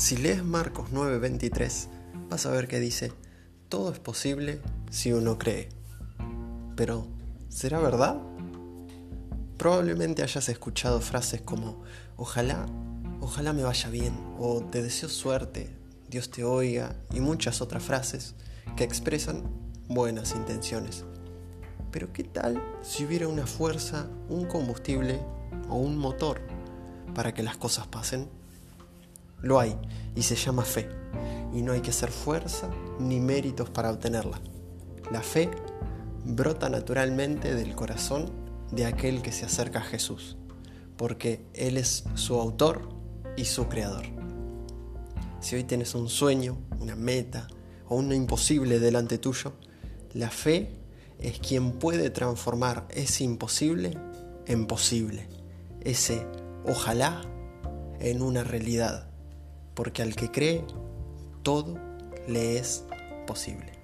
Si lees Marcos 9:23, vas a ver que dice, todo es posible si uno cree. Pero, ¿será verdad? Probablemente hayas escuchado frases como, ojalá, ojalá me vaya bien, o te deseo suerte, Dios te oiga, y muchas otras frases que expresan buenas intenciones. Pero ¿qué tal si hubiera una fuerza, un combustible o un motor para que las cosas pasen? Lo hay y se llama fe. Y no hay que hacer fuerza ni méritos para obtenerla. La fe brota naturalmente del corazón de aquel que se acerca a Jesús, porque Él es su autor y su creador. Si hoy tienes un sueño, una meta o un imposible delante tuyo, la fe es quien puede transformar ese imposible en posible, ese ojalá en una realidad porque al que cree, todo le es posible.